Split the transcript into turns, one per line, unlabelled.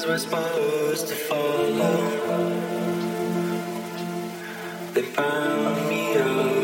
paths we're supposed to follow. They found me out.